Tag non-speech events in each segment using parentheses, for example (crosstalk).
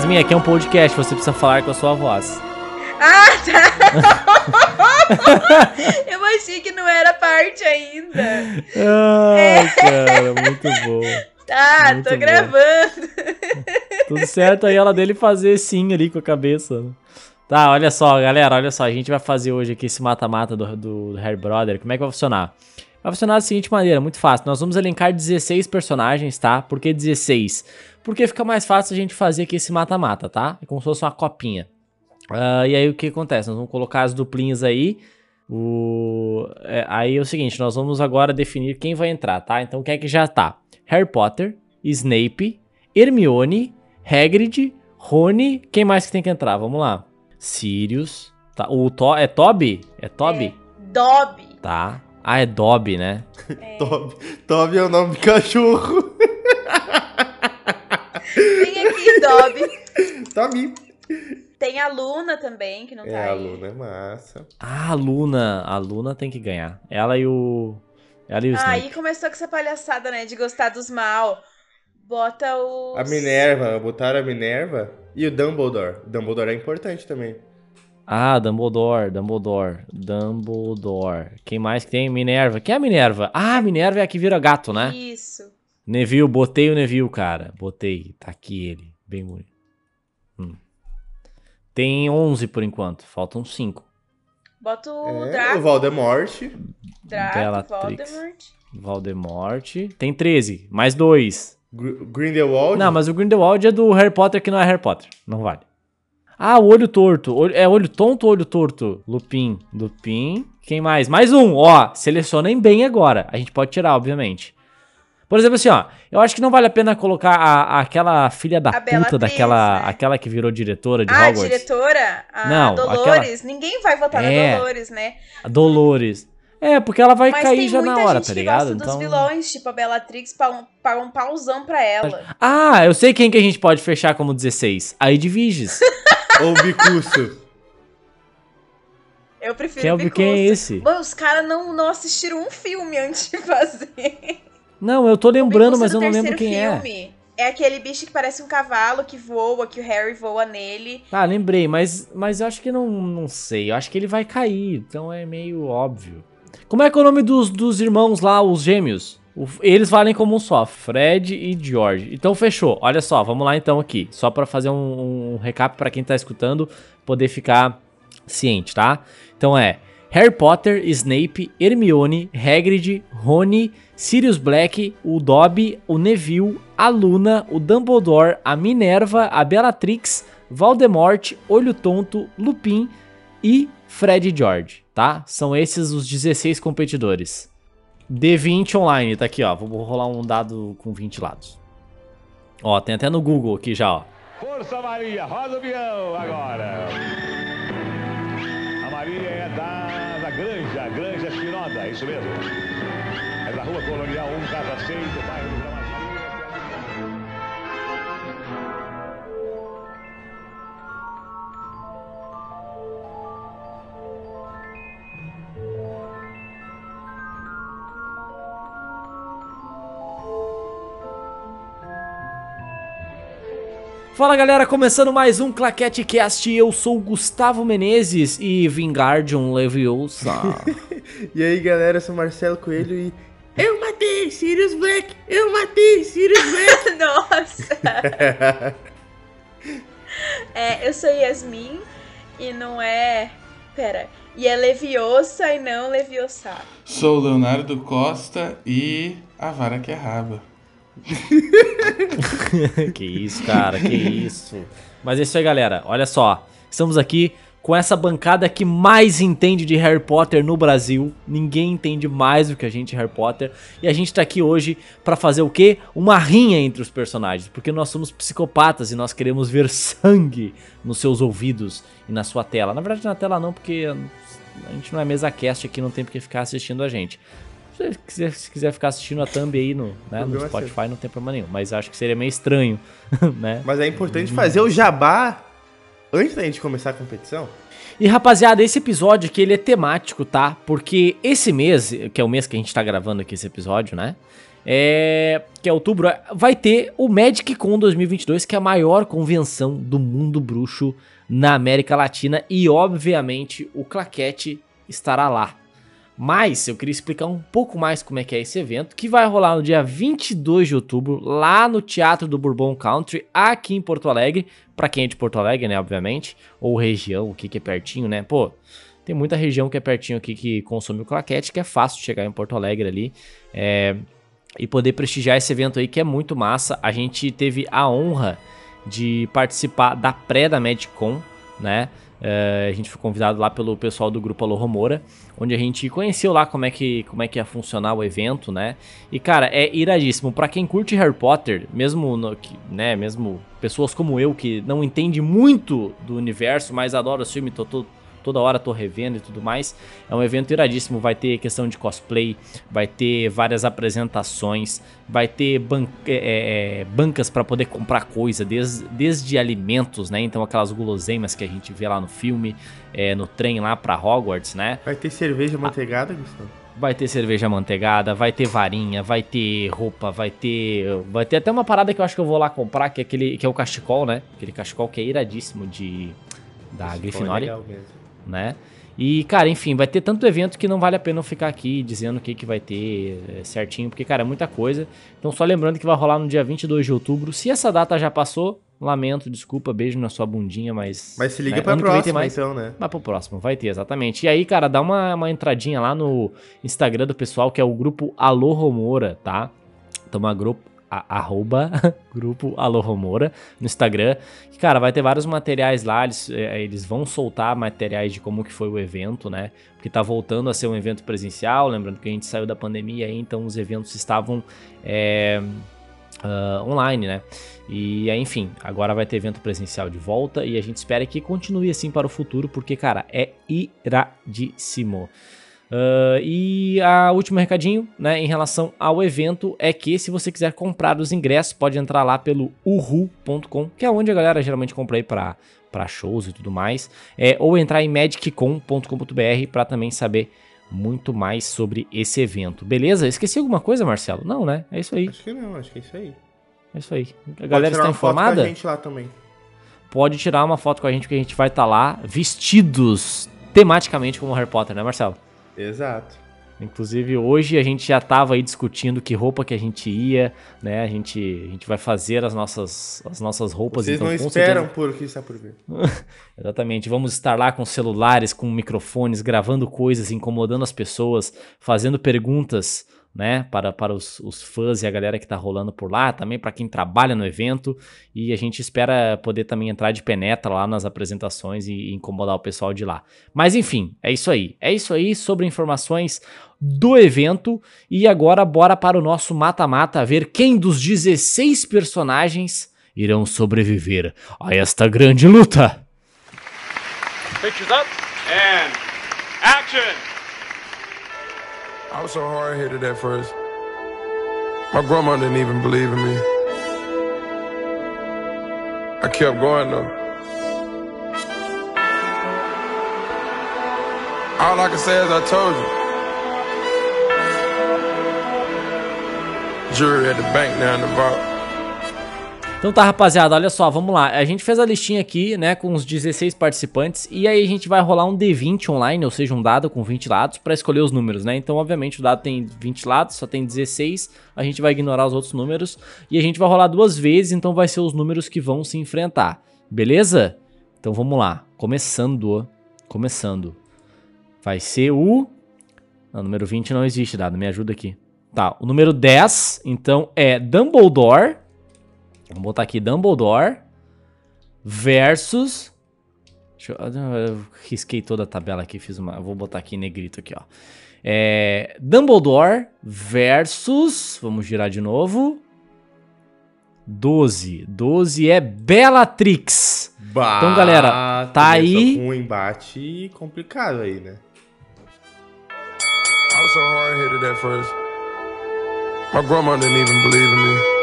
Yasmin, aqui é um podcast, você precisa falar com a sua voz. Ah, tá! (laughs) Eu achei que não era parte ainda. Ai, cara, muito bom. Tá, Muito tô bom. gravando. Tudo certo aí ela dele fazer sim ali com a cabeça. Tá, olha só, galera, olha só. A gente vai fazer hoje aqui esse mata-mata do, do Harry Brother. Como é que vai funcionar? Vai funcionar da seguinte maneira, muito fácil. Nós vamos elencar 16 personagens, tá? Por que 16? Porque fica mais fácil a gente fazer aqui esse mata-mata, tá? É como se fosse uma copinha. Ah, e aí o que acontece? Nós vamos colocar as duplinhas aí. O... é, aí é o seguinte, nós vamos agora definir quem vai entrar, tá? Então quem é que já tá? Harry Potter, Snape, Hermione, Hagrid, Rony, quem mais que tem que entrar? Vamos lá. Sirius, tá? O to é Toby? É Toby? Dobby. Tá. Ah, é Dobby, né? Toby. Toby é o nome do cachorro. Vem aqui, Dobby. Toby. Tem a Luna também, que não tá É, a aí. Luna é massa. Ah, a Luna. A Luna tem que ganhar. Ela e o... Ela e o Snape. Aí começou com essa palhaçada, né? De gostar dos mal. Bota o. A Minerva, botaram a Minerva e o Dumbledore. Dumbledore é importante também. Ah, Dumbledore, Dumbledore, Dumbledore. Quem mais que tem? Minerva. Quem é a Minerva? Ah, a Minerva é a que vira gato, né? Isso. Neville, botei o Neville, cara. Botei. Tá aqui ele. Bem bonito. Hum. Tem 11 por enquanto. Faltam 5. Bota o É, Draco. o Voldemort. Draco, Bellatrix. Voldemort. Valdemort. Tem 13. Mais 2. Gr Grindelwald. Não, mas o Grindelwald é do Harry Potter que não é Harry Potter. Não vale. Ah, o olho torto. Olho- é olho tonto ou olho torto? Lupin. Lupin. Quem mais? Mais um. Ó, selecionem bem agora. A gente pode tirar, obviamente. Por exemplo, assim, ó. Eu acho que não vale a pena colocar a- a- aquela filha da A puta daquela. né? Aquela que virou diretora de Ah, Hogwarts. diretora? A Não, Dolores. Ninguém vai votar É. na Dolores, né? A Dolores. É, porque ela vai Mas cair já na hora, tá ligado? gosta dos vilões, tipo a Bellatrix, paga um, um pauzão pra ela. Ah, eu sei quem que a gente pode fechar como 16. A Edviges. (laughs) (laughs) Ou Bicuço. Eu prefiro quem, é, o- Bicuço. quem é esse? Bom, os caras não, não assistiram um filme antes de fazer. Não, eu tô lembrando, O mas eu não lembro quem é. filme é. aquele bicho que parece um cavalo que voa, que o Harry voa nele. Ah, lembrei, mas, mas eu acho que não, não sei. Eu acho que ele vai cair, então é meio óbvio. Como é que é o nome dos, dos irmãos lá, os gêmeos? Eles valem como um só, Fred e George. Então fechou. Olha só, vamos lá então aqui. Só pra fazer um, um recap pra quem tá escutando poder ficar ciente, tá? Então é Harry Potter, Snape, Hermione, Hagrid, Rony, Sirius Black, o Dobby, o Neville, a Luna, o Dumbledore, a Minerva, a Bellatrix, Voldemort, Olho Tonto, Lupin e Fred e George, tá? São esses os 16 competidores. D20 online, tá aqui, ó. Vou rolar um dado com 20 lados. Ó, tem até no Google aqui já, ó. Força Maria, roda o peão agora. A Maria é da, da Granja, Granja Espinosa, isso mesmo. É da Rua Colonial 1, Casa 6, do bairro Fala galera, começando mais um Claquete Cast. Eu sou o Gustavo Menezes e Vingardium Leviosa. (laughs) E aí, galera, eu sou Marcelo Coelho e... Eu matei Sirius Black! Eu matei Sirius Black! (laughs) Nossa! é, eu sou Yasmin e não é. Pera. E é Leviosa e não Leviosa. Sou o Leonardo Costa e a vara que é raba. (laughs) que isso, cara, que isso. Mas é isso aí, galera. Olha só, estamos aqui com essa bancada que mais entende de Harry Potter no Brasil. Ninguém entende mais do que a gente Harry Potter. E a gente tá aqui hoje pra fazer o quê? Uma rinha entre os personagens, porque nós somos psicopatas e nós queremos ver sangue nos seus ouvidos e na sua tela. Na verdade, na tela não, porque a gente não é mesa cast aqui, não tem porque ficar assistindo a gente. Se quiser, se quiser ficar assistindo a thumb aí no, né, no é Spotify, não tem problema nenhum. Mas acho que seria meio estranho, (laughs) né? Mas é importante fazer o jabá antes da gente começar a competição. E rapaziada, esse episódio aqui ele é temático, tá? Porque esse mês, que é o mês que a gente tá gravando aqui esse episódio, né? é, que é outubro, vai ter o Magic Con 2022, que é a maior convenção do mundo bruxo na América Latina e obviamente o Claquete estará lá. Mas eu queria explicar um pouco mais como é que é esse evento, que vai rolar no dia 22 de outubro, lá no Teatro do Bourbon Country, aqui em Porto Alegre, para quem é de Porto Alegre, né, obviamente, ou região, aqui que é pertinho, né? Pô, tem muita região que é pertinho aqui que consome o claquete, que é fácil chegar em Porto Alegre ali. É, e poder prestigiar esse evento aí que é muito massa. A gente teve a honra de participar da pré da Medicon, né? Uh, a gente foi convidado lá pelo pessoal do grupo Alô onde a gente conheceu lá como é que como é que ia funcionar o evento, né? E cara, é iradíssimo para quem curte Harry Potter, mesmo no, né, mesmo pessoas como eu que não entende muito do universo, mas adora o filme, tô, tô toda hora tô revendo e tudo mais. É um evento iradíssimo, vai ter questão de cosplay, vai ter várias apresentações, vai ter ban é, é, é bancas para poder comprar coisa, desde, desde alimentos, né? Então aquelas guloseimas que a gente vê lá no filme, é, no trem lá para Hogwarts, né? Vai ter cerveja manteigada, Gustavo? Vai ter cerveja manteigada, vai ter varinha, vai ter roupa, vai ter. Vai ter até uma parada que eu acho que eu vou lá comprar, que é aquele. que é o cachecol, né? Aquele cachecol que é iradíssimo de. Da Grifinória. É legal mesmo né? E, cara, enfim, vai ter tanto evento que não vale a pena eu ficar aqui dizendo o que, que vai ter é, certinho, porque, cara, é muita coisa. Então, só lembrando que vai rolar no dia 22 de outubro. Se essa data já passou, lamento, desculpa, beijo na sua bundinha, mas. Mas se liga né, pra próxima, mais, então, né? Vai pro próximo, vai ter, exatamente. E aí, cara, dá uma, uma entradinha lá no Instagram do pessoal, que é o grupo Alô Romora, tá? Toma grupo, arroba (laughs) grupo Alô Romora no Instagram. Que, cara, vai ter vários materiais lá, eles, é, eles vão soltar materiais de como que foi o evento, né? Porque tá voltando a ser um evento presencial, lembrando que a gente saiu da pandemia aí, então os eventos estavam é, uh, online, né? E enfim, agora vai ter evento presencial de volta e a gente espera que continue assim para o futuro, porque, cara, é iradíssimo. Uh, e a último recadinho, né, em relação ao evento é que se você quiser comprar os ingressos, pode entrar lá pelo uhu.com, que é onde a galera geralmente compra aí para para shows e tudo mais, é, ou entrar em magiccom.com.br para também saber muito mais sobre esse evento. Beleza? Esqueci alguma coisa, Marcelo? Não, né? É isso aí. Acho que não, acho que é isso aí. É isso aí. A galera está informada? Pode tirar uma foto com a gente que a gente vai estar tá lá vestidos tematicamente como Harry Potter, né, Marcelo? Exato. Inclusive, hoje a gente já estava aí discutindo que roupa que a gente ia, né? A gente, a gente vai fazer as nossas, as nossas roupas. Vocês então, não esperam certeza... por que está por vir. (laughs) Exatamente. Vamos estar lá com celulares, com microfones, gravando coisas, incomodando as pessoas, fazendo perguntas né, para, para os, os fãs e a galera que está rolando por lá, também para quem trabalha no evento, e a gente espera poder também entrar de penetra lá nas apresentações e, e incomodar o pessoal de lá. Mas enfim, é isso aí. É isso aí sobre informações do evento, e agora bora para o nosso mata-mata ver quem dos 16 personagens irão sobreviver a esta grande luta. Pictures up and action! I was so hard headed at first. My grandma didn't even believe in me. I kept going though. All I can say is I told you. Jury at the bank now in the vault. Então tá, rapaziada, olha só, vamos lá. A gente fez a listinha aqui, né, com os 16 participantes e aí a gente vai rolar um D20 online, ou seja, um dado com 20 lados para escolher os números, né? Então, obviamente, o dado tem 20 lados, só tem 16, a gente vai ignorar os outros números e a gente vai rolar duas vezes, então vai ser os números que vão se enfrentar. Beleza? Então vamos lá. Começando, começando. Vai ser o Não, número 20 não existe, dado, me ajuda aqui. Tá, o número 10, então é Dumbledore Vamos botar aqui Dumbledore versus. Deixa eu, eu risquei toda a tabela aqui, fiz uma. Vou botar aqui em negrito aqui, ó. É, Dumbledore versus. Vamos girar de novo. 12. 12 é Bellatrix. Bah, então, galera, tá aí. Um embate complicado aí, né? I was so hard-headed at first. My grandma didn't even believe in me.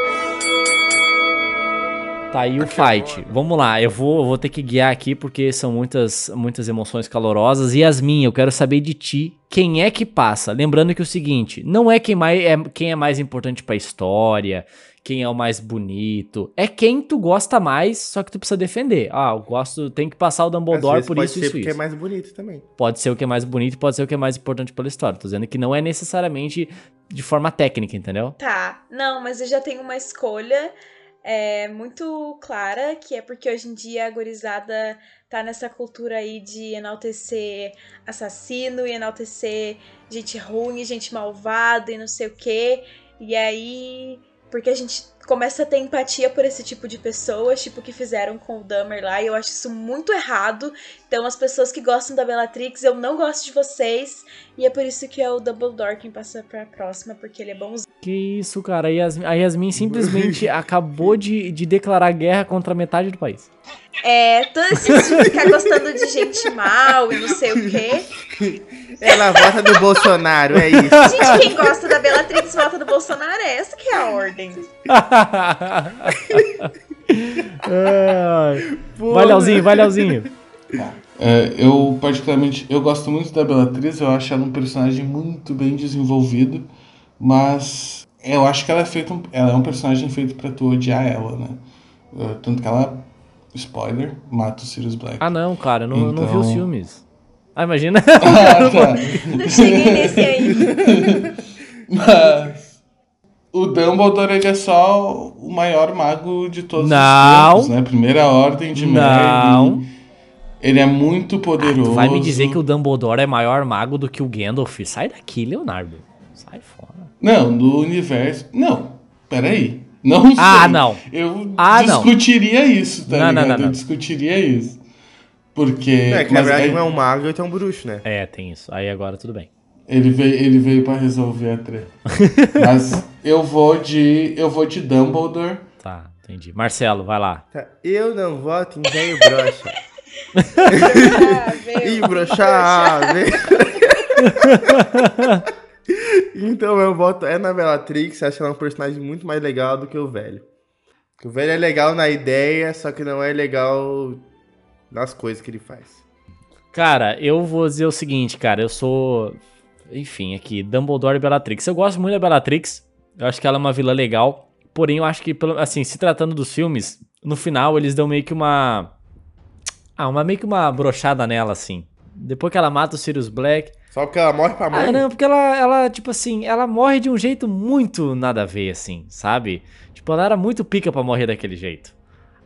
Tá aí o fight. Vamos lá, eu vou, eu vou ter que guiar aqui porque são muitas, muitas emoções calorosas. Yasmin, eu quero saber de ti quem é que passa. Lembrando que o seguinte, não é quem, mais, é, quem é mais importante pra história, quem é o mais bonito. É quem tu gosta mais, só que tu precisa defender. Ah, eu gosto, tem que passar o Às Dumbledore vezes por pode isso, ser isso, porque isso. é mais bonito também. Pode ser o que é mais bonito, pode ser o que é mais importante pela história. Tô dizendo que não é necessariamente de forma técnica, entendeu? Tá, não, mas eu já tenho uma escolha é, muito clara, que é porque hoje em dia a gorizada tá nessa cultura aí de enaltecer assassino e enaltecer gente ruim, gente malvada e não sei o quê. E aí, porque a gente começa a ter empatia por esse tipo de pessoas, tipo que fizeram com o Dahmer lá, e eu acho isso muito errado. Então, as pessoas que gostam da Bellatrix, eu não gosto de vocês, e é por isso que é o Dumbledore quem passa pra próxima, porque ele é bonzinho. Que isso, cara. A Yasmin, a Yasmin simplesmente (laughs) acabou de, de declarar guerra contra metade do país. É, todo esse de ficar gostando de gente mal e não sei o quê. Ela vota no Bolsonaro, é isso. Gente, quem gosta da Bellatrix vota do Bolsonaro, é essa que é a ordem. (laughs) Ai. vai, Leozinho, vai, Leozinho. É, eu, particularmente, eu gosto muito da Bellatrix, eu acho ela um personagem muito bem desenvolvido, mas eu acho que ela é, feita um, ela é um personagem feito pra tu odiar ela, né? Uh, Tanto que ela, spoiler, mata o Sirius Black. Ah, não, cara, eu não, eu não vi os Então- filmes. Ah, imagina. (laughs) Ah, tá. Não (laughs) cheguei nesse ainda. (laughs) Mas o Dumbledore ele é só o maior mago de todos Não. os tempos, né? Primeira ordem de Não. Merlin. Ele é muito poderoso. Tu vai me dizer que o Dumbledore é maior mago do que o Gandalf? Sai daqui, Leonardo. Não, no universo. Não, peraí. Não Ah, sei. não. Eu Ah, não. discutiria isso, tá Não, não, ligado? não, não. Eu discutiria isso. Porque. É, que na verdade é- não é um mago, ele é um bruxo, né? É, tem isso. Aí agora tudo bem. Ele veio, ele veio pra resolver a treta. (laughs) Mas eu vou de. Eu vou de Dumbledore. Tá, entendi. Marcelo, vai lá. Tá, Eu não voto em velho brocha. (laughs) Ah, (laughs) Ih, meu. Então meu voto é na Bellatrix, acho ela um personagem muito mais legal do que o velho. O velho é legal na ideia, só que não é legal nas coisas que ele faz. Cara, eu vou dizer o seguinte, cara. Eu sou. Enfim, aqui, Dumbledore e Bellatrix. Eu gosto muito da Bellatrix. Eu acho que ela é uma vilã legal. Porém, eu acho que, assim, se tratando dos filmes, no final eles dão meio que uma. Ah, uma meio que uma brochada nela, assim. Depois que ela mata o Sirius Black. Só porque ela morre pra mãe. Ah, não, porque ela, ela, tipo assim, ela morre de um jeito muito nada a ver, assim, sabe? Tipo, ela era muito pica pra morrer daquele jeito.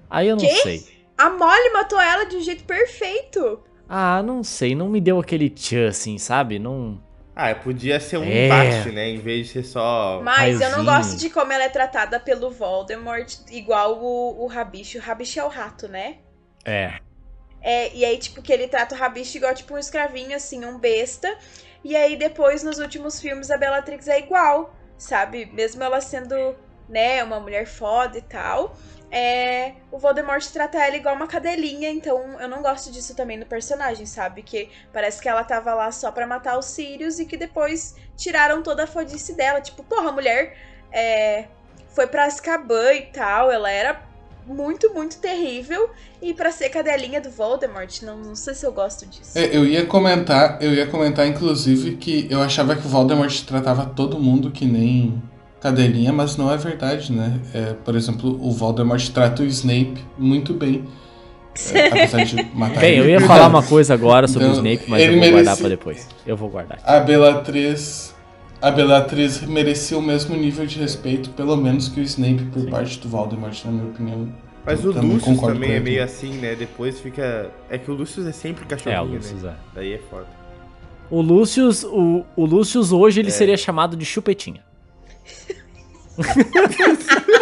Aí eu não Quê? sei. A Molly matou ela de um jeito perfeito. Ah, não sei, não me deu aquele tchan, assim, sabe? Não. Ah, podia ser um É. embate, né? Em vez de ser só. Mas eu não gosto de como ela é tratada pelo Voldemort, igual o, o Rabicho. O Rabicho é o rato, né? É. É, e aí, tipo, que ele trata o Rabicho igual, tipo, um escravinho, assim, um besta. E aí, depois, nos últimos filmes, a Bellatrix é igual, sabe? Mesmo ela sendo, né, uma mulher foda e tal. É, o Voldemort trata ela igual uma cadelinha, então eu não gosto disso também no personagem, sabe? Que parece que ela tava lá só pra matar os Sirius e que depois tiraram toda a fodice dela. Tipo, porra, a mulher é, foi pra Azkaban e tal, ela era muito, muito terrível. E pra ser cadelinha do Voldemort, não, não sei se eu gosto disso. É, eu ia comentar, eu ia comentar inclusive que eu achava que o Voldemort tratava todo mundo que nem cadelinha, mas não é verdade, né? É, por exemplo, o Voldemort trata o Snape muito bem. É, (laughs) apesar de matar Bem, eu ele. ia falar uma coisa agora sobre o Então, Snape, mas eu vou guardar merece- pra depois. Eu vou guardar. A Bellatrix. A Bellatrix merecia o mesmo nível de respeito, pelo menos que o Snape por parte do Voldemort, na minha opinião. Mas Eu o também Lucius também é ele. meio assim, né? Depois fica. É que o Lucius é sempre É, o cachorrinho, Lucius né? é. Daí é foda. O Lucius, o, o Lucius hoje É. ele seria chamado de chupetinha. (laughs)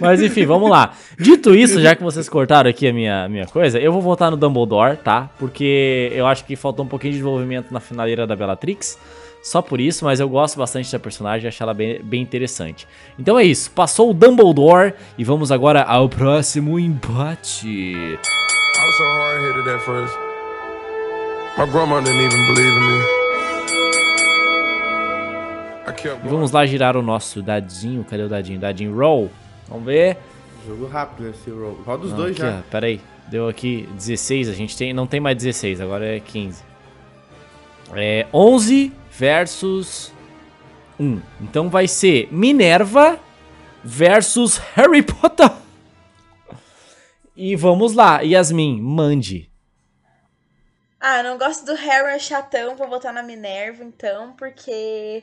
Mas enfim, vamos lá. Dito isso, já que vocês cortaram aqui a minha, minha coisa, eu vou votar no Dumbledore, tá? Porque eu acho que faltou um pouquinho de desenvolvimento na finaleira da Bellatrix. Só por isso, mas eu gosto bastante da personagem e acho ela bem, bem interessante. Então é isso, passou o Dumbledore e vamos agora ao próximo embate. I was so hard headed at first. My grandma didn't even believe in me. I kept E vamos lá girar o nosso dadinho. Cadê o dadinho? Dadinho roll. Vamos ver. Jogo rápido esse roll. Roda os Não, dois aqui, já. ó, pera aí. Deu aqui 16, a gente tem, não tem mais 16, agora é 15. É 11 versus 1. Então vai ser Minerva versus Harry Potter. E vamos lá, Yasmin, mande. Ah, não gosto do Harry, é chatão, vou votar na Minerva, então, porque.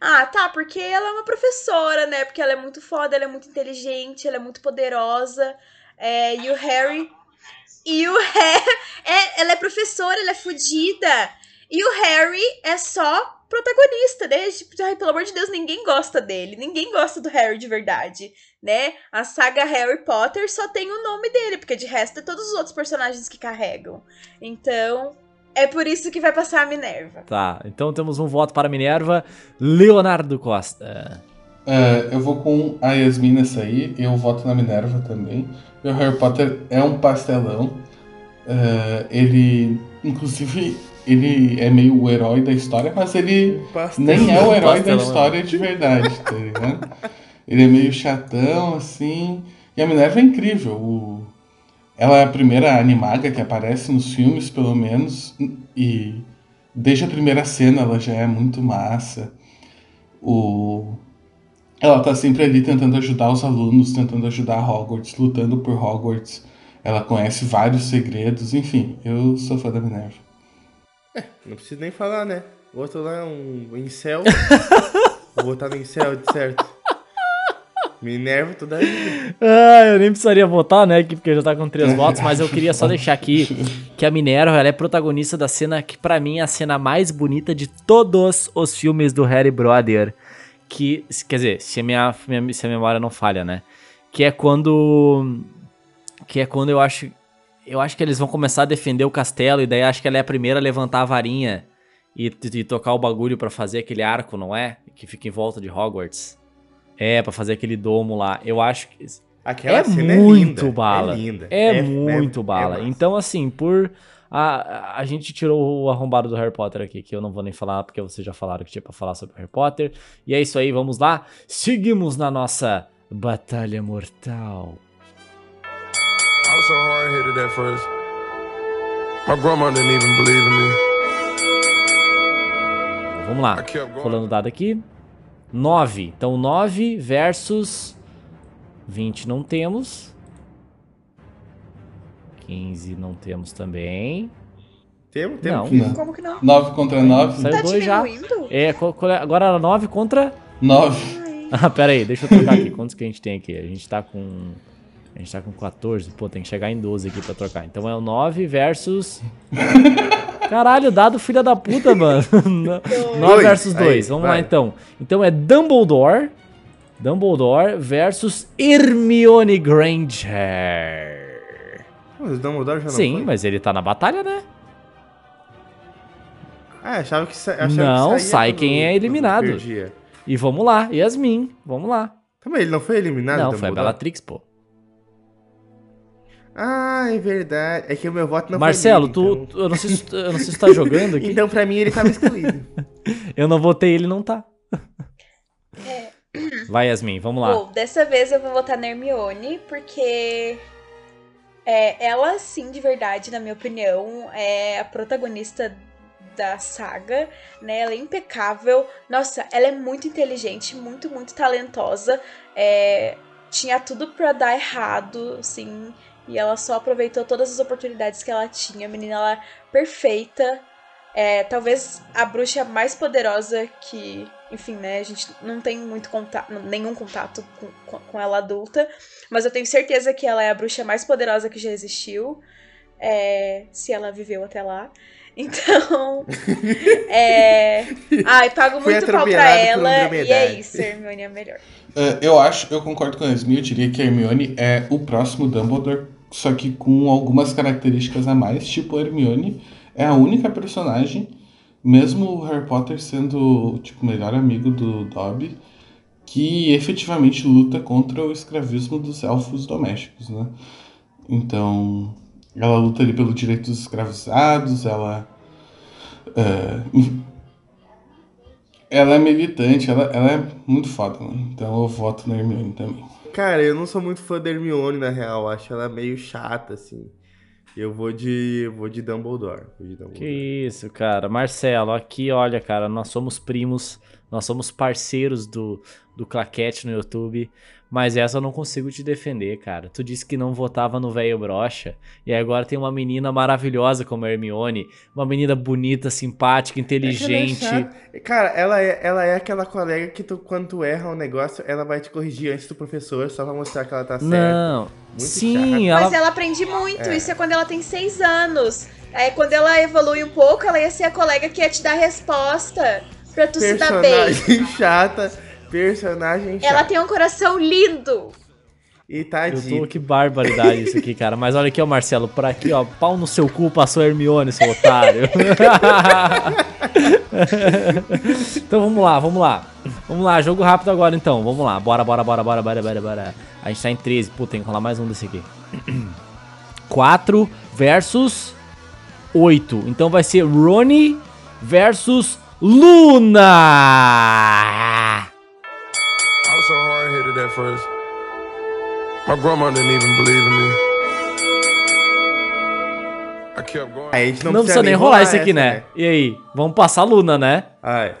Ah, tá, porque ela é uma professora, né? Porque ela é muito foda, ela é muito inteligente, ela é muito poderosa. É, e o Harry. E o Harry. (laughs) É, ela é professora, ela é fodida. E o Harry é só protagonista, né? Tipo, ai, pelo amor de Deus, ninguém gosta dele. Ninguém gosta do Harry de verdade, né? A saga Harry Potter só tem o nome dele, porque de resto é todos os outros personagens que carregam. Então, é por isso que vai passar a Minerva. Tá, então temos um voto para Minerva, Leonardo Costa. É, eu vou com a Yasmin nessa aí, eu voto na Minerva também. O Harry Potter é um pastelão. É, ele, inclusive, ele é meio o herói da história, mas ele Pastel. nem é o herói da história de verdade, tá ligado? Ele é meio chatão, assim. E a Minerva é incrível. o- Ela é a primeira animaga que aparece nos filmes, pelo menos. E desde a primeira cena ela já é muito massa. O... Ela tá sempre ali tentando ajudar os alunos, tentando ajudar Hogwarts, lutando por Hogwarts. Ela conhece vários segredos, enfim, eu sou fã da Minerva. Não preciso nem falar, né? O outro lá é um incel. (laughs) Vou botar no incel, de certo. Minerva toda a vida. Ah, eu nem precisaria votar, né, porque já tá com três votos, mas eu queria só deixar aqui que a Minerva, ela é protagonista da cena que pra mim é a cena mais bonita de todos os filmes do Harry Brother, que, quer dizer, se a minha, minha- se a memória não falha, né, que é quando, que é quando eu acho, eu acho que eles vão começar a defender o castelo, e daí acho que ela é a primeira a levantar a varinha e, e tocar o bagulho pra fazer aquele arco, não é? Que fica em volta de Hogwarts. É, pra fazer aquele domo lá. Eu acho que Aquela é cena muito é linda. bala. É linda. É, muito é bala. então, assim, por. A, a gente tirou o arrombado do Harry Potter aqui, que eu não vou nem falar, porque vocês já falaram que tinha pra falar sobre Harry Potter. E é isso aí, vamos lá. Seguimos na nossa Batalha Mortal. Was so hard headed at first. My grandma didn't even believe in me. Vamos lá. Rolando o dado aqui. 9. Então, 9 versus 20 não temos. 15 não temos também. Temos, temos. Não. que- Não. Como que não? 9 contra 9. Saiu Tá dois já. É, é- agora era 9 contra 9. Ah, pera aí, deixa eu trocar aqui. Quantos que a gente tem aqui? A gente tá com. A gente tá com 14. Pô, tem que chegar em 12 aqui pra trocar. Então é o 9 versus. (laughs) Caralho, dado filha da puta, mano. (laughs) 9 Dois. versus 2. Aí, Vamos lá vai. então. Então é Dumbledore. Dumbledore versus Hermione Granger. Pô, o Dumbledore já não Sim, foi? mas ele tá na batalha, né? Ah, achava que, achava Não, que sai quem é eliminado. E vamos lá, Yasmin, vamos lá. Também, ele não foi eliminado? Não, o foi a Dumbledore? Bellatrix, pô. Ah, é verdade. É que o meu voto não Marcelo, foi nele, tu, então... eu, não sei se, eu não sei se tu tá jogando aqui. (laughs) Então, pra mim, ele tava excluído. (laughs) Eu não votei, ele não tá. Vai, Yasmin, vamos lá. Bom, dessa vez eu vou votar na Hermione, porque é, ela, sim, de verdade, na minha opinião, é a protagonista da saga, né? Ela é impecável. Nossa, ela é muito inteligente, muito, muito talentosa. É, tinha tudo pra dar errado, assim, e ela só aproveitou todas as oportunidades que ela tinha. A menina, ela é perfeita. É, talvez a bruxa mais poderosa que, enfim, né, a gente não tem muito contato, nenhum contato com, com, ela adulta, mas eu tenho certeza que ela é a bruxa mais poderosa que já existiu, é, se ela viveu até lá. (laughs) Então, é, (laughs) ai, pago muito pau pra ela e é isso, Hermione é melhor. É, eu acho, eu concordo com a Yasmin, eu diria que a Hermione é o próximo Dumbledore, só que com algumas características a mais, tipo a Hermione é a única personagem, mesmo o Harry Potter sendo tipo o melhor amigo do Dobby, que efetivamente luta contra o escravismo dos elfos domésticos, né? Então, ela luta ali pelo direito dos escravizados, ela é, ela é militante, ela, ela é muito foda, mano. Então eu voto na Hermione também. Cara, eu não sou muito fã da Hermione, na real. Acho ela meio chata, assim. Eu vou de. vou de Dumbledore. Vou de Dumbledore. Que isso, cara. Marcelo, aqui, olha, cara, nós somos primos, nós somos parceiros do, do Claquete no YouTube, mas essa eu não consigo te defender, cara. Tu disse que não votava no velho brocha, e agora tem uma menina maravilhosa como a Hermione, uma menina bonita, simpática, inteligente. É ela é. Cara, ela é, ela é aquela colega que tu, quando tu erra um negócio, ela vai te corrigir antes do professor, só pra mostrar que ela tá certa. não, sim, Mas ela... ela aprende muito, isso é quando ela tem seis anos. Aí quando ela evolui um pouco, ela ia ser a colega que ia te dar a resposta pra tu se dar bem. Personagem (laughs) chata. Personagem chata. Ela tem um coração lindo. E Eu tadinho. tô, que barbaridade isso aqui, cara. Mas olha aqui, ó, Marcelo, por aqui, ó, pau no seu cu, passou a Hermione, seu otário. (laughs) então vamos lá, vamos lá. Vamos lá, jogo rápido agora então. Vamos lá, bora, bora, bora, bora, bora, bora, bora. A gente tá em 13. Pô, tem que rolar mais um desse aqui. (clears throat) 4 versus 8. Então vai ser Ronnie versus Luna. Headed at first. My grandma didn't even believe in me. I kept going. Aí a gente não, Não, precisa nem rolar isso aqui, essa, né? E aí? Vamos passar a Luna, né? Ai,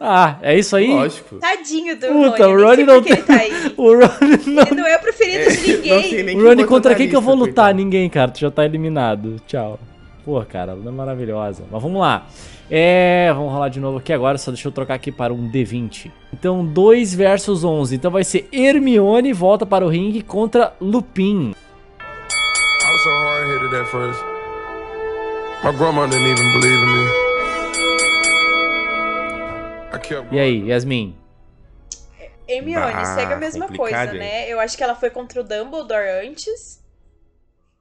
Ah, é isso aí? lógico. Tadinho do Puta, Rony. o sei não tá aí. (laughs) O Ronnie não. Ele não é o preferido de Não sei ninguém. O Ronnie botou contra quem que eu vou lutar? coitado. Ninguém, cara. Tu já tá eliminado. Tchau. Pô, cara, Luna é maravilhosa. Mas vamos lá. É, vamos rolar de novo aqui agora, só deixa eu trocar aqui para um D20. Então, 2 versus 11. Então vai ser Hermione volta para o ringue contra Lupin. I was so hard headed at first. My grandma didn't even believe in me. E aí, Yasmin? Hermione, Bah, segue a mesma complicado, coisa, hein? né? Eu acho que ela foi contra o Dumbledore antes,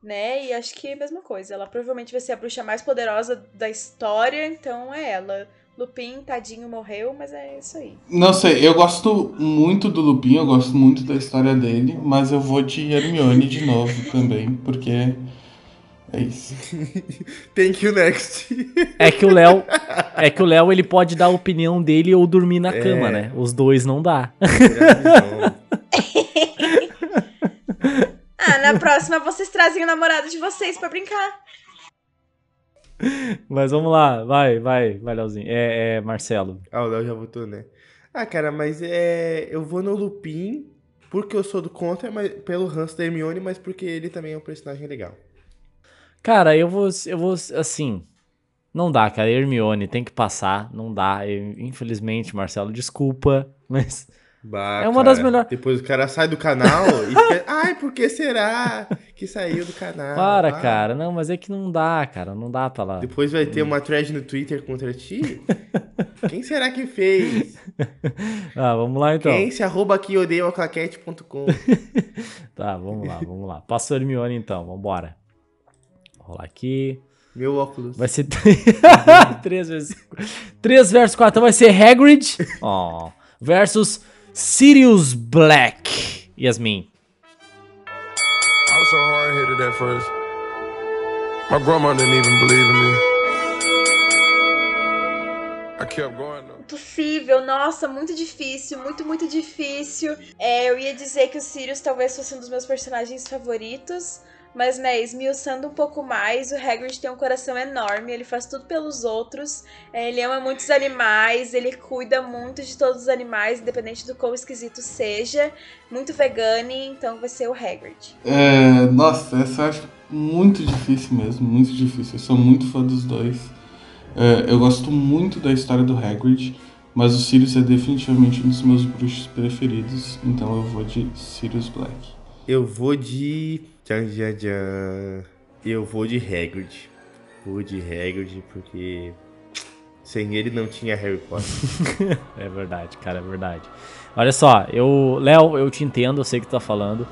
né? E acho que é a mesma coisa. Ela provavelmente vai ser a bruxa mais poderosa da história, então é ela. Lupin, tadinho, morreu, mas é isso aí. Não sei, eu gosto muito do Lupin, eu gosto muito da história dele, mas eu vou de Hermione de novo (laughs) também, porque é isso. (laughs) Thank you, next. É que o Léo. (laughs) É que o Léo ele pode dar a opinião dele ou dormir na cama, É. né? Os dois não dá. Ah, (laughs) na próxima vocês trazem o namorado de vocês pra brincar. Mas vamos lá, vai, vai, vai, Léozinho. É, é Marcelo. ah, o Léo já votou, né? Ah, cara, mas é. Eu vou no Lupin porque eu sou do contra, mas pelo ranço da Hermione, mas porque ele também é um personagem legal. Cara, eu vou, eu vou, assim, não dá, cara, Hermione tem que passar, não dá, Eu- infelizmente, Marcelo, desculpa, (laughs) mas Bah, É uma cara, das melhores- Depois o cara sai do canal e fica. (laughs) Ai, por que será que saiu do canal? para, Ah. cara, não, mas é que não dá, cara, não dá pra lá. Depois vai ter uma thread no Twitter contra ti? Quem será que fez? (laughs) Ah, vamos lá então. Quem se arroba aqui odeia o claquete.com. (laughs) Tá, vamos lá, vamos lá. Passou a Hermione então, vambora. Vou rolar aqui. Meu óculos. Vai ser 3 vezes 3 versus 4, então vai ser Hagrid ó, versus Sirius Black. Yasmin. I was so hard headed at first. My grandma didn't even believe in me. I kept going though. Impossível, nossa, muito difícil, muito, muito difícil. É, eu ia dizer que o Sirius talvez fosse um dos meus personagens favoritos, mas, né, esmiuçando um pouco mais, o Hagrid tem um coração enorme, ele faz tudo pelos outros, é, ele ama muitos animais, ele cuida muito de todos os animais, independente do quão esquisito seja, muito vegane, então vai ser o Hagrid. É, nossa, essa eu acho muito difícil mesmo, muito difícil. Eu sou muito fã dos dois. É, eu gosto muito da história do Hagrid, mas o Sirius é definitivamente um dos meus bruxos preferidos, então eu vou de Sirius Black. Eu vou de. Tchan, tchan, tchan. Eu vou de Hagrid. Vou de Hagrid porque. Sem ele não tinha Harry Potter. (laughs) É verdade, cara, é verdade. Olha só, eu, Léo, eu te entendo, eu sei o que tu tá falando.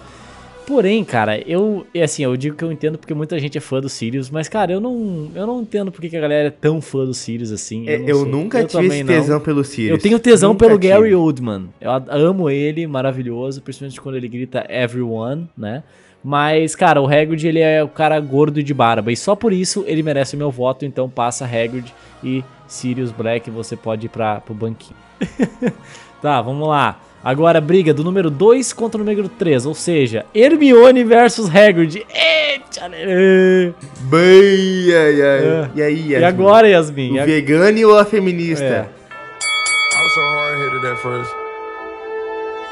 Porém, cara, eu. Assim, eu digo que eu entendo porque muita gente é fã do Sirius, mas, cara, eu não, eu não entendo porque que a galera é tão fã do Sirius assim. É, não Eu, nunca Eu tive esse não. tesão pelo Sirius. Eu tenho tesão Nunca pelo tive. Gary Oldman. Eu amo ele, maravilhoso, principalmente quando ele grita everyone, né? Mas, cara, o Hagrid, ele é o cara gordo e de barba. E só por isso ele merece o meu voto. Então passa Hagrid e Sirius Black. Você pode ir pra, pro banquinho. (laughs) tá, vamos lá. Agora, briga do número 2 contra o número 3. Ou seja, Hermione versus Hagrid. Eita, né? Bem, ai, ai. É. E aí, E Yasmin? agora, Yasmin? O E a- vegano ou a feminista? É. I was so hard headed at first.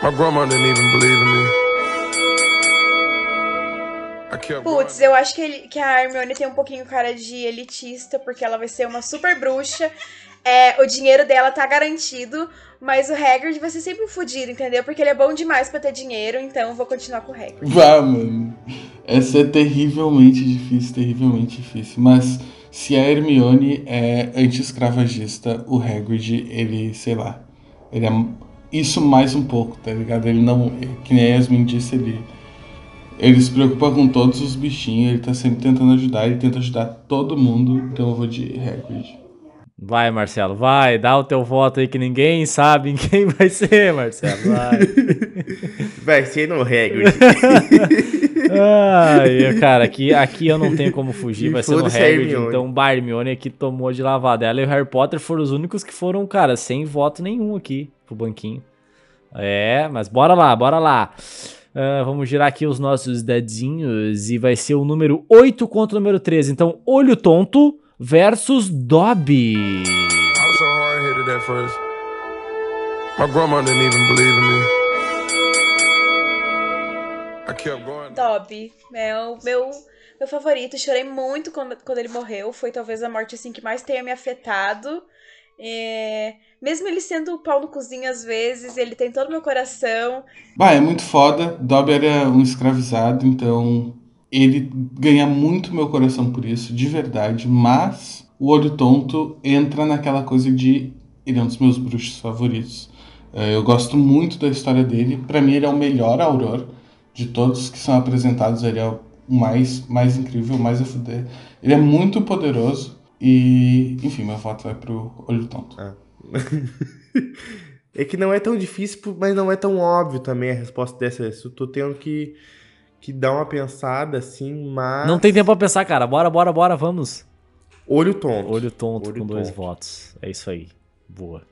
My grandma didn't even believe in me. I kept Putz, eu acho que, ele- que a Hermione tem um pouquinho cara de elitista, porque ela vai ser uma super bruxa. É, o dinheiro dela tá garantido, mas o Hagrid vai ser sempre um fudido, entendeu? Porque ele é bom demais pra ter dinheiro, então eu vou continuar com o Hagrid. Vá, mano. Essa é terrivelmente difícil, terrivelmente difícil. Mas se a Hermione é anti-escravagista, o Hagrid, ele, sei lá, ele é isso mais um pouco, tá ligado? Ele não, que nem a Yasmin disse, ele, ele se preocupa com todos os bichinhos, ele tá sempre tentando ajudar, ele tenta ajudar todo mundo, então eu vou de Hagrid. Vai, Marcelo, vai, dá o teu voto aí que ninguém sabe em quem vai ser, Marcelo. Vai. (laughs) Vai ser no Hagrid. (laughs) Ai, cara, aqui, aqui eu não tenho como fugir, E vai ser no Hagrid, Hermione. então o Hermione aqui tomou de lavada. Ela e o Harry Potter foram os únicos que foram, cara, sem voto nenhum aqui pro banquinho. É, mas bora lá, bora lá. Ah, vamos girar aqui os nossos dadinhos e vai ser o número 8 contra o número 13. Então, Olho Tonto versus Dobby. I was so hard headed at first. My grandma didn't even believe in me. I kept going. Dobby é o meu, meu favorito. Chorei muito quando, quando ele morreu. Foi talvez a morte assim que mais tenha me afetado. É, mesmo ele sendo o pau no cozinho às vezes, ele tem todo o meu coração. Bah, é muito foda. Dobby era um escravizado, então ele ganha muito meu coração por isso, de verdade. Mas o Olho Tonto entra naquela coisa de ele é um dos meus bruxos favoritos. É, Eu gosto muito da história dele. Pra mim, ele é o melhor Auror de todos que são apresentados. Ele é o mais, mais incrível, mais a fuder. Ele é muito poderoso. E, enfim, meu voto vai pro Olho Tonto. É (laughs) que não é tão difícil, mas não é tão óbvio também a resposta dessa. Eu tô tendo que, que dar uma pensada assim, mas. Não tem tempo pra pensar, cara. Bora, bora, bora, vamos. Olho tonto. Olho Tonto Olho com dois tonto. votos. É isso aí. Boa.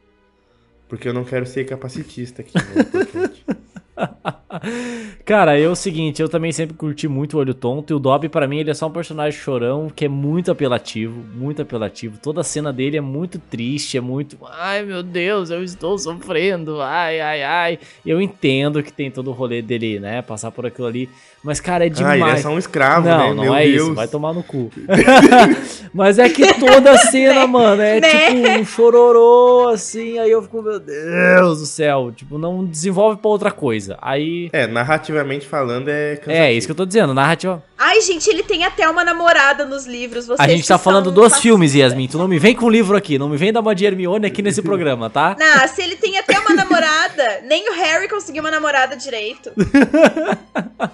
Porque eu não quero ser capacitista aqui. Né? (laughs) (laughs) Cara, é o seguinte, eu também sempre curti muito o Olho Tonto e o Dobby pra mim ele é só um personagem chorão que é muito apelativo, muito apelativo. Toda a cena dele é muito triste, é muito, ai meu Deus, eu estou sofrendo, ai ai ai. Eu entendo que tem todo o rolê dele, né, passar por aquilo ali, mas cara, é ah, demais. ele é só um escravo, não, né? não Meu é Deus. isso, vai tomar no cu. (laughs) Mas é que toda a cena, (laughs) mano, é Né? tipo um chororô, assim, aí eu fico, meu Deus do céu, tipo, não desenvolve pra outra coisa. Aí. É, narrativamente falando é cansativo. É, isso que eu tô dizendo, narrativa. Ai, gente, ele tem até uma namorada nos livros. Vocês A gente que tá falando dos fascistas. filmes, Yasmin. Tu não me vem com livro aqui, não me vem dar uma de Hermione aqui nesse programa, tá? Não, se ele tem até uma namorada, (laughs) nem o Harry conseguiu uma namorada direito. (laughs)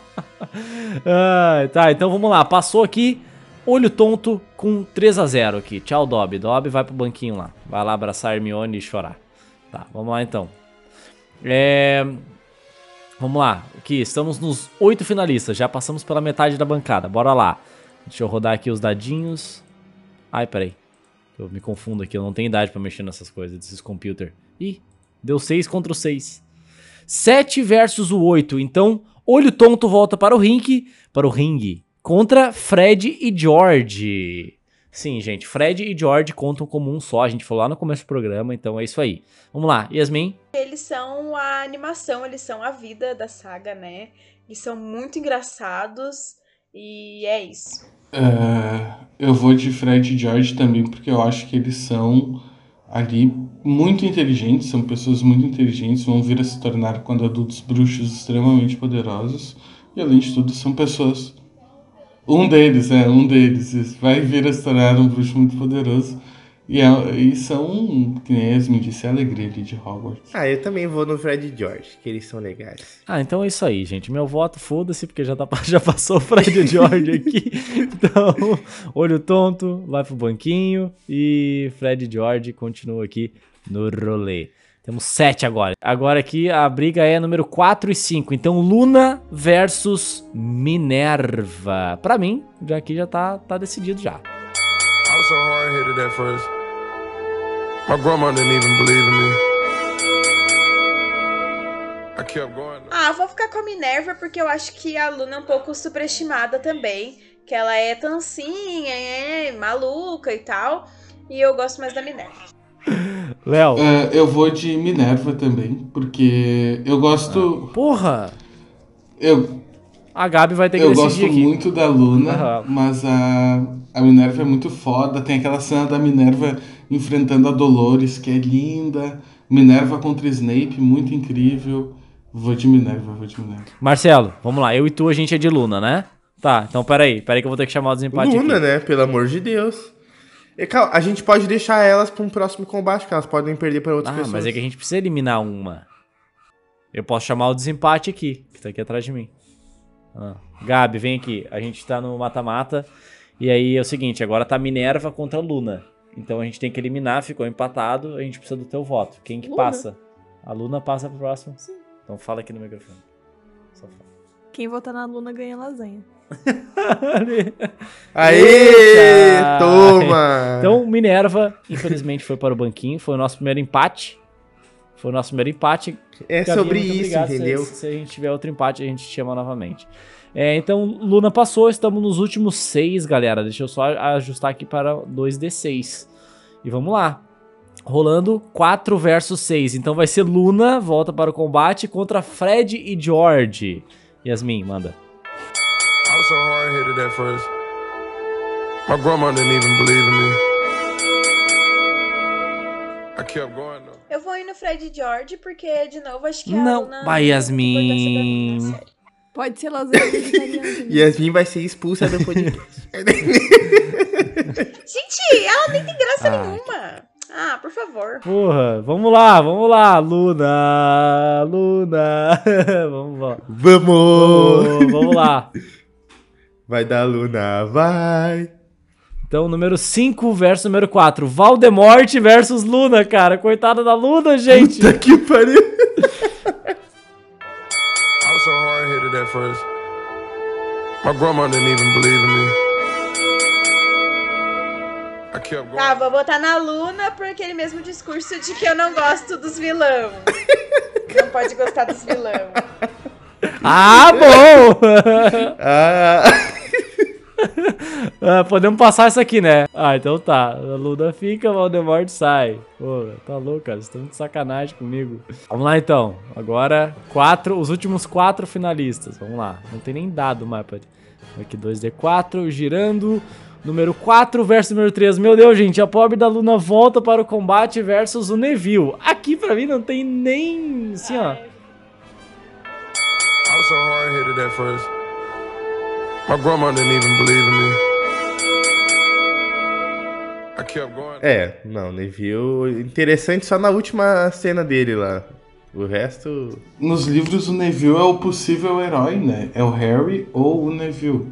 Ah, tá, então vamos lá. Passou aqui, olho tonto com 3 a 0 aqui. Tchau, Dobby. Dobby vai pro banquinho lá. Vai lá abraçar a Hermione e chorar. Tá, vamos lá então. É... Vamos lá. Aqui, estamos nos oito finalistas. Já passamos pela metade da bancada. Bora lá. Deixa eu rodar aqui os dadinhos. Ai, peraí. Eu me confundo aqui. Eu não tenho idade pra mexer nessas coisas, desses computer. Ih, deu 6 contra o 6. 7 versus o 8. Então, olho tonto volta para o ringue. Para o ringue. Contra Fred e George. Sim, gente. Fred e George contam como um só. A gente falou lá no começo do programa. Então é isso aí. Vamos lá. Yasmin. Eles são a animação, eles são a vida da saga, né? Eles são muito engraçados e é isso. É, eu vou de Fred e George também, porque eu acho que eles são ali muito inteligentes, são pessoas muito inteligentes, vão vir a se tornar, quando adultos, bruxos extremamente poderosos. E além de tudo, são pessoas. Um deles, é, um deles, vai vir a se tornar um bruxo muito poderoso. E, é- e são, que nem Yasmin disse, a alegria ali de Hogwarts. Ah, eu também vou no Fred e George, que eles são legais. Ah, então é isso aí, gente. Meu voto, foda-se, porque já, tá, (laughs) já passou o Fred George aqui. (laughs) Então, olho tonto, vai pro banquinho. E Fred George continua aqui no rolê. Temos sete agora. Agora aqui a briga é número 4 e 5. Então, Luna versus Minerva. Pra mim, já aqui já tá, tá decidido já. I was so hard headed at first. My grandma didn't even believe in me. I kept going. Ah, vou ficar com a Minerva porque eu acho que a Luna é um pouco superestimada também. Que ela é tancinha, é maluca e tal. E eu gosto mais da Minerva. (laughs) Léo. É, eu vou de Minerva também, porque eu gosto. Porra! Eu, A Gabi vai ter que eu gosto aqui. muito da Luna, Aham. mas a, a Minerva é muito foda. Tem aquela cena da Minerva enfrentando a Dolores, que é linda. Minerva contra Snape, muito incrível. Vou de Minerva, vou de Minerva. Marcelo, vamos lá. Eu e tu, a gente é de Luna, né? Tá, então peraí. Peraí que eu vou ter que chamar o desempate Luna, aqui. né? Pelo amor de Deus. E, calma, a gente pode deixar elas pra um próximo combate, que elas podem perder pra outras Ah, pessoas. mas é que a gente precisa eliminar uma. Eu posso chamar o desempate aqui, que tá aqui atrás de mim. Ah. Gabi, vem aqui. A gente tá no mata-mata. E aí é o seguinte, agora tá Minerva contra Luna. Então a gente tem que eliminar, ficou empatado, a gente precisa do teu voto. Quem que Luna. passa? A Luna passa pro próximo? Sim. Então fala aqui no microfone. Só fala. Quem votar na Luna ganha lasanha. (laughs) Aê! Eita! Toma! Então, Minerva, infelizmente, foi para o banquinho. Foi o nosso primeiro empate. Foi o nosso primeiro empate. é Gabi, sobre isso, obrigado. Se- entendeu? Se, a gente tiver outro empate, a gente chama novamente. É, então, Luna passou. Estamos nos últimos seis, galera. Deixa eu só ajustar aqui para 2d6. E vamos lá. Rolando 4 versus 6. Então vai ser Luna, volta para o combate contra Fred e George. Yasmin, manda. So hard headed at first. My grandma didn't even believe in me. I kept going though. Eu vou ir no Fred George porque, de novo, acho que a Não, Luna... vai, Yasmin. Pode ser vegetariana. também. (laughs) Yasmin vai ser expulsa do podcast. (laughs) Gente, ela nem tem graça Ah. nenhuma. Ah, por favor. Porra, vamos lá, vamos lá, Luna, Luna, (laughs) vamos lá. Vamos! Vamos, vamos lá. Vai dar Luna, vai! Então, número 5 versus número 4. Valdemort versus Luna, cara. Coitada da Luna, gente. Puta que pariu! I was so hard headed at first. My grandma didn't even believe in me. I kept going. Tá, vou botar na Luna por aquele mesmo discurso de que eu não gosto dos vilão. (laughs) não pode gostar dos vilão. Ah, bom. Ah, Ah, podemos passar isso aqui, né? Ah, então tá. A Luna fica, Valdemort sai. Pô, tá louco, cara. Vocês estão de sacanagem comigo. Vamos lá, então. Agora, quatro, os últimos quatro finalistas. Vamos lá. Não tem nem dado o mapa. Aqui, 2D4, girando. Número 4 versus número 3. Meu Deus, gente, a pobre da Luna volta para o combate versus o Neville. Aqui, pra mim, não tem nem... Assim, ó. I was so hard headed at first. My grandma didn't even believe in me. É, não, Neville. Interessante só na última cena dele lá. O resto. Nos livros, o Neville é o possível herói, né? É o Harry ou o Neville.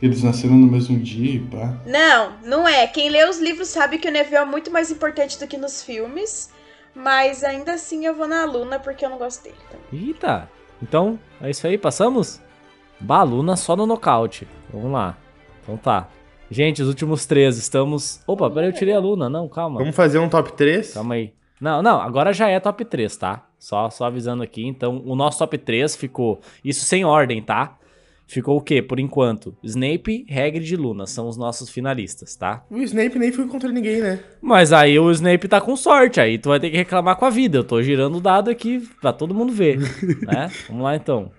Eles nasceram no mesmo dia e pá. Não, não é. Quem lê os livros sabe que o Neville é muito mais importante do que nos filmes. Mas ainda assim eu vou na Luna porque eu não gosto dele também. Eita. Então, é isso aí, passamos? Baluna só no nocaute. Vamos lá. Então tá. Gente, os últimos três, estamos... Opa, peraí, eu tirei a Luna. Não, calma. Vamos fazer um top 3? Calma aí. Não, não, agora já é top 3, tá? Só, só avisando aqui. Então, o nosso top 3 ficou... Isso sem ordem, tá? Ficou o quê, por enquanto? Snape, Hagrid e Luna são os nossos finalistas, tá? O Snape nem foi contra ninguém, né? Mas aí o Snape tá com sorte, aí tu vai ter que reclamar com a vida. Eu tô girando o dado aqui pra todo mundo ver, (laughs) né? Vamos lá então.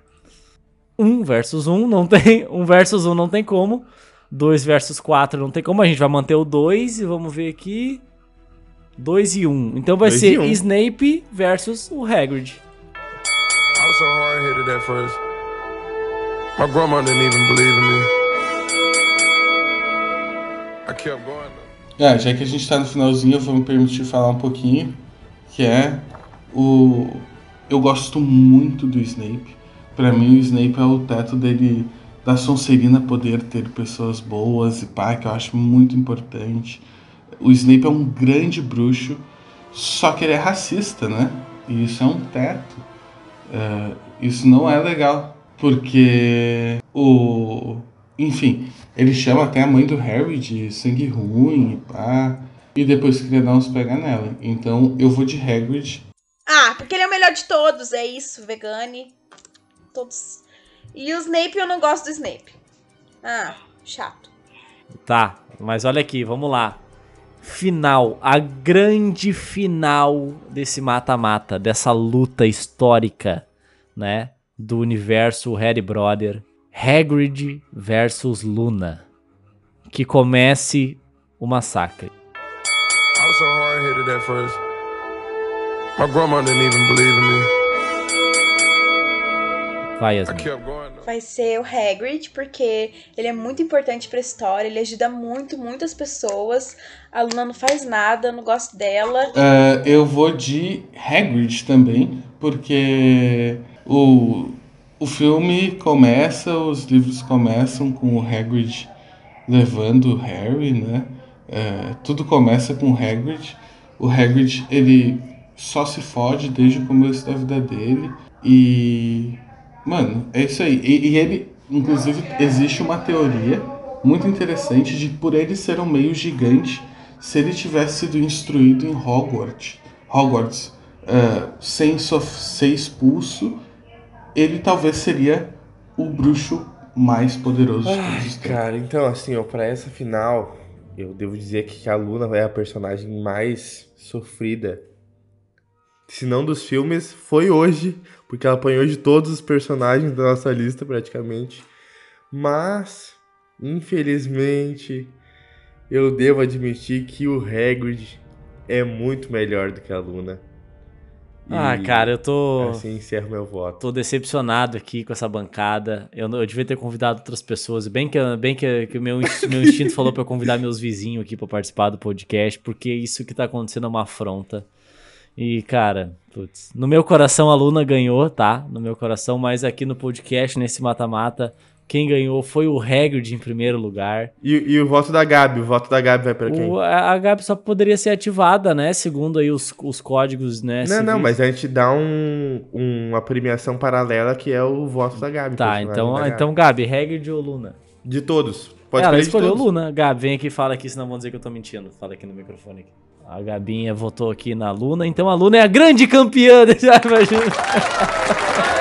1 versus 1 não tem, 1 versus 1 não tem como. 2 versus 4 não tem como. A gente vai manter o 2 e vamos ver aqui. 2 e 1. Então vai ser um. Snape versus o Hagrid. I was so hard headed at first. My grandma didn't even believe in me. I kept going. Ah, já que a gente tá no finalzinho, eu vou me permitir falar um pouquinho, que é o... Eu gosto muito do Snape. Pra mim, o Snape é o teto dele, da Sonserina poder ter pessoas boas e pá, que eu acho muito importante. O Snape é um grande bruxo, só que ele é racista, né? E isso é um teto. É, isso não é legal, porque o... Enfim, ele chama até a mãe do Harry de sangue ruim e pá. E depois queria dar uns pega nela. Então eu vou de Hagrid. Ah, porque ele é o melhor de todos, é isso, vegane. Todos. E o Snape, eu não gosto do Snape. Ah, chato. Tá, mas olha aqui, vamos lá. Final, a grande final desse mata-mata, dessa luta histórica, né? Do universo Harry Brother. Hagrid versus Luna. Que comece o massacre. I was so hard headed at first. My grandma didn't even believe in me. Vai, I Yasmin. Vai ser o Hagrid, porque ele é muito importante pra história, ele ajuda muito, muitas pessoas. A Luna não faz nada, não gosto dela. É, eu vou de Hagrid também, porque o, o filme começa, os livros começam com o Hagrid levando o Harry, né? É, tudo começa com o Hagrid. O Hagrid, ele só se fode desde o começo da vida dele. E, mano, é isso aí. E, e ele, inclusive, existe uma teoria muito interessante de por ele ser um meio gigante, se ele tivesse sido instruído em Hogwarts, Hogwarts é, sem ser expulso, ele talvez seria o bruxo mais poderoso de todos Ai, os tempos. cara, então assim, ó, pra essa final, eu devo dizer que a Luna é a personagem mais sofrida. Se não dos filmes, foi hoje, porque ela apanhou de todos os personagens da nossa lista, praticamente. Mas, infelizmente, eu devo admitir que o Hagrid é muito melhor do que a Luna. E Ah, cara, eu tô. Assim encerro meu voto. Tô decepcionado aqui com essa bancada. Eu, eu devia ter convidado outras pessoas. Bem que, bem que, que o meu, meu (laughs) instinto falou pra eu convidar meus vizinhos aqui pra participar do podcast, porque isso que tá acontecendo é uma afronta. E, cara, putz, no meu coração a Luna ganhou, tá? No meu coração, mas aqui no podcast, nesse mata-mata, quem ganhou foi o Hagrid em primeiro lugar. E, e o voto da Gabi? O voto da Gabi vai pra quem? O- a Gabi só poderia ser ativada, né? Segundo aí os, os códigos, né? Não, não, civis. mas a gente dá um, uma premiação paralela que é o voto da Gabi. Tá, então, Gabi. então Gabi, Hagrid ou Luna? De todos. Pode Ela escolheu. Luna. Gabi, vem aqui e fala aqui, senão vão dizer que eu tô mentindo. Fala aqui no microfone. Aqui. A Gabinha votou aqui na Luna, então a Luna é a grande campeã (laughs) desse. (laughs)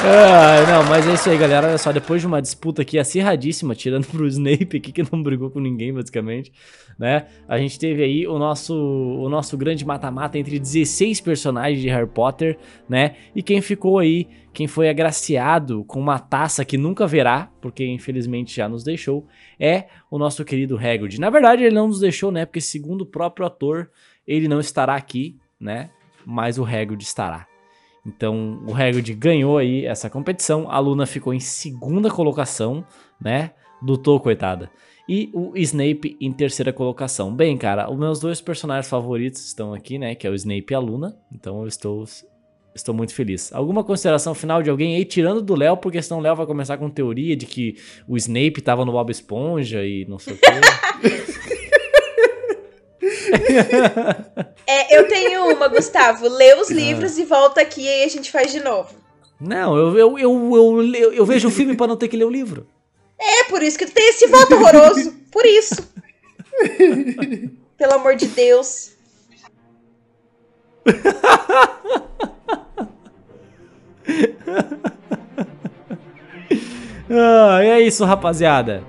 Ah, não, mas é isso aí, galera. Olha só, depois de uma disputa aqui acirradíssima, tirando pro Snape aqui, que não brigou com ninguém, basicamente, né? A gente teve aí o nosso, o nosso grande mata-mata entre 16 personagens de Harry Potter, né? E quem ficou aí, quem foi agraciado com uma taça que nunca verá, porque infelizmente já nos deixou, é o nosso querido Hagrid. Na verdade, ele não nos deixou, né? Porque segundo o próprio ator, ele não estará aqui, né? Mas o Hagrid estará. Então, o Hagrid ganhou aí essa competição. A Luna ficou em segunda colocação, né? Lutou, coitada. E o Snape em terceira colocação. Bem, cara, os meus dois personagens favoritos estão aqui, né? Que é o Snape e a Luna. Então, eu estou, estou muito feliz. Alguma consideração final de alguém aí, tirando do Léo, porque senão o Léo vai começar com teoria de que o Snape tava no Bob Esponja e não sei o quê. (laughs) (laughs) É, eu tenho uma, Gustavo. Lê os livros e volta aqui e a gente faz de novo. não, eu, eu, eu, eu, eu, vejo o filme para não ter que ler o livro. É por isso que tu tem esse voto horroroso. Por isso. Pelo amor de Deus. (laughs) Ah, é isso, rapaziada.